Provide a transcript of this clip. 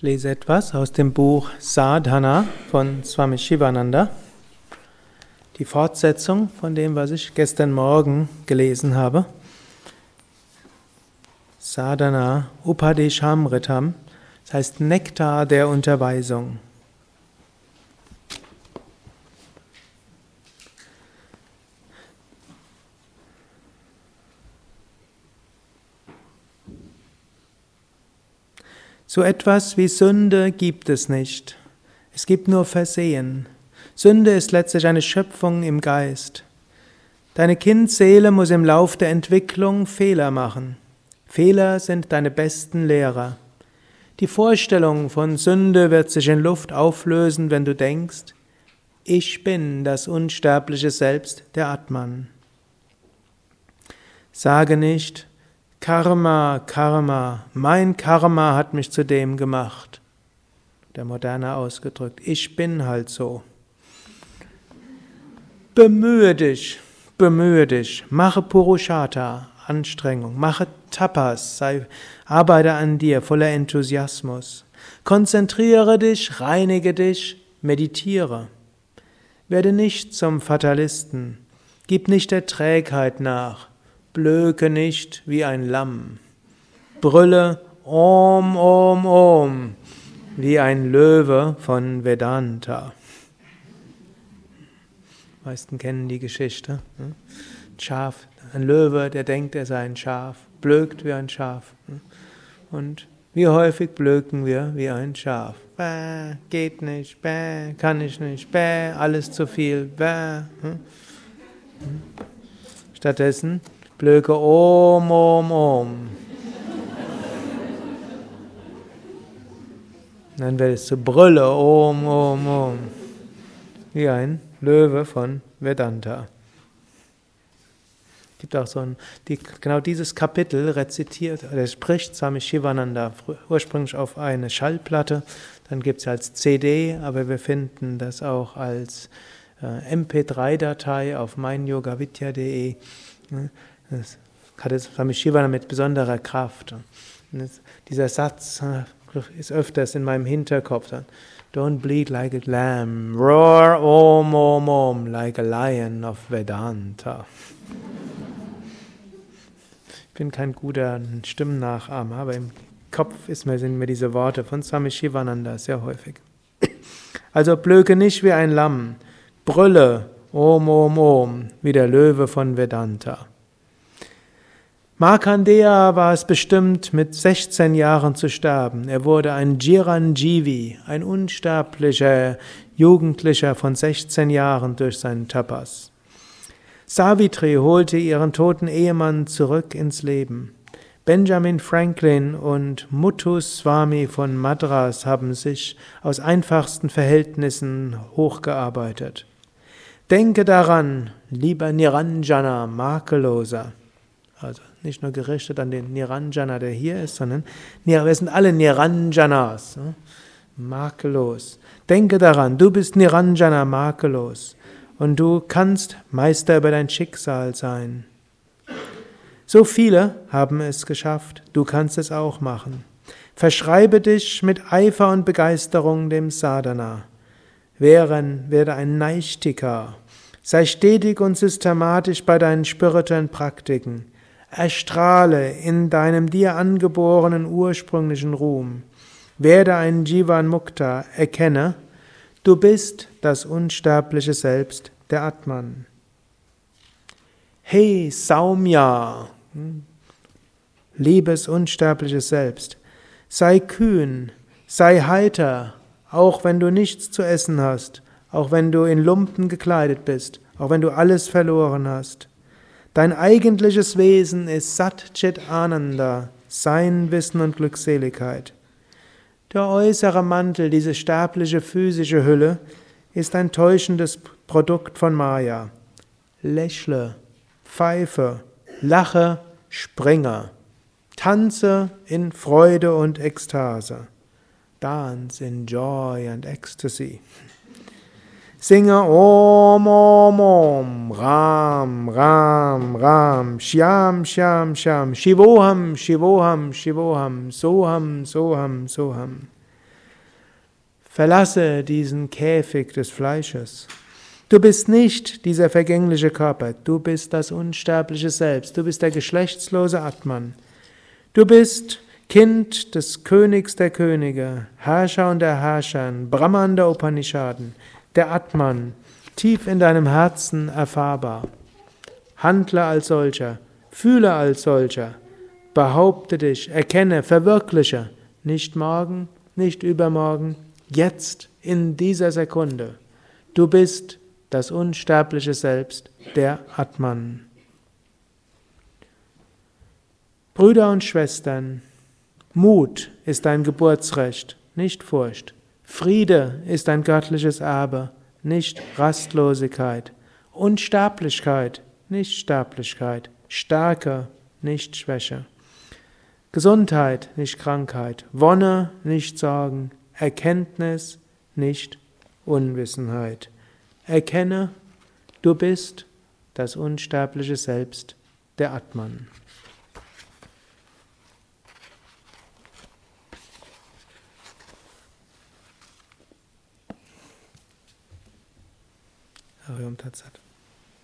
Ich lese etwas aus dem Buch Sadhana von Swami Shivananda. Die Fortsetzung von dem, was ich gestern Morgen gelesen habe. Sadhana Upadeshamritam, das heißt Nektar der Unterweisung. So etwas wie Sünde gibt es nicht. Es gibt nur Versehen. Sünde ist letztlich eine Schöpfung im Geist. Deine Kindseele muss im Lauf der Entwicklung Fehler machen. Fehler sind deine besten Lehrer. Die Vorstellung von Sünde wird sich in Luft auflösen, wenn du denkst, ich bin das unsterbliche Selbst der Atman. Sage nicht, Karma, Karma, mein Karma hat mich zu dem gemacht. Der Moderne ausgedrückt, ich bin halt so. Bemühe dich, bemühe dich, mache Purushata, Anstrengung, mache Tapas, sei, arbeite an dir voller Enthusiasmus. Konzentriere dich, reinige dich, meditiere. Werde nicht zum Fatalisten, gib nicht der Trägheit nach, blöke nicht wie ein Lamm. Brülle Om, Om, Om, wie ein Löwe von Vedanta. Die meisten kennen die Geschichte. Ne? Schaf, ein Löwe, der denkt, er sei ein Schaf, blökt wie ein Schaf. Ne? Und wie häufig blöken wir wie ein Schaf? Bäh, geht nicht, bäh, kann ich nicht, bäh, alles zu viel, bäh. Ne? Stattdessen Blöke Om, Om, Om. Dann wird es zu Brülle Om, Om, Om. Wie ein Löwe von Vedanta. Es gibt auch so ein, die, genau dieses Kapitel rezitiert, oder spricht Swami Shivananda ursprünglich auf eine Schallplatte, dann gibt es als CD, aber wir finden das auch als äh, MP3-Datei auf meinyogavidya.de. Das hatte Swami Shiva mit besonderer Kraft. Dieser Satz äh, ist öfters in meinem Hinterkopf. Don't bleed like a lamb, roar om om om like a lion of Vedanta. Ich bin kein guter Stimmennachahmer, aber im Kopf sind mir diese Worte von Swami Shivananda sehr häufig. Also blöke nicht wie ein Lamm, brülle om om om wie der Löwe von Vedanta. Markandeya war es bestimmt, mit 16 Jahren zu sterben. Er wurde ein Jiranjivi, ein unsterblicher Jugendlicher von 16 Jahren durch seinen Tapas. Savitri holte ihren toten Ehemann zurück ins Leben. Benjamin Franklin und Muthu Swami von Madras haben sich aus einfachsten Verhältnissen hochgearbeitet. Denke daran, lieber Niranjana, makelloser. Also nicht nur gerichtet an den Niranjana, der hier ist, sondern wir sind alle Niranjanas, makellos. Denke daran, du bist Niranjana, makellos. Und du kannst Meister über dein Schicksal sein. So viele haben es geschafft, du kannst es auch machen. Verschreibe dich mit Eifer und Begeisterung dem Sadhana. Wären, werde ein Neichtika. Sei stetig und systematisch bei deinen spirituellen Praktiken. Erstrahle in deinem dir angeborenen ursprünglichen Ruhm. Werde ein Jivan Mukta, erkenne, du bist das unsterbliche Selbst der Atman. Hey Saumya, liebes unsterbliches Selbst, sei kühn, sei heiter, auch wenn du nichts zu essen hast, auch wenn du in Lumpen gekleidet bist, auch wenn du alles verloren hast. Dein eigentliches Wesen ist Sat Chit Ananda, Sein, Wissen und Glückseligkeit. Der äußere Mantel, diese sterbliche physische Hülle, ist ein täuschendes Produkt von Maya. Lächle, pfeife, lache, springe, tanze in Freude und Ekstase. Dance in joy and ecstasy. Singe Om Om Om, Ram Ram Ram, Shyam Shyam Shyam, Shivoham Shivoham Shivoham, Soham Soham Soham. Verlasse diesen Käfig des Fleisches. Du bist nicht dieser vergängliche Körper, du bist das unsterbliche Selbst, du bist der geschlechtslose Atman. Du bist Kind des Königs der Könige, Herrscher und der Herrscher, Brahman der Upanishaden, der Atman, tief in deinem Herzen erfahrbar. Handle als solcher, fühle als solcher, behaupte dich, erkenne, verwirkliche, nicht morgen, nicht übermorgen, jetzt, in dieser Sekunde. Du bist das unsterbliche Selbst, der Atman. Brüder und Schwestern, Mut ist dein Geburtsrecht, nicht Furcht. Friede ist ein göttliches Erbe, nicht Rastlosigkeit. Unsterblichkeit, nicht Sterblichkeit. Stärke, nicht Schwäche. Gesundheit, nicht Krankheit. Wonne, nicht Sorgen. Erkenntnis, nicht Unwissenheit. Erkenne, du bist das unsterbliche Selbst, der Atman. Harium Tatsat.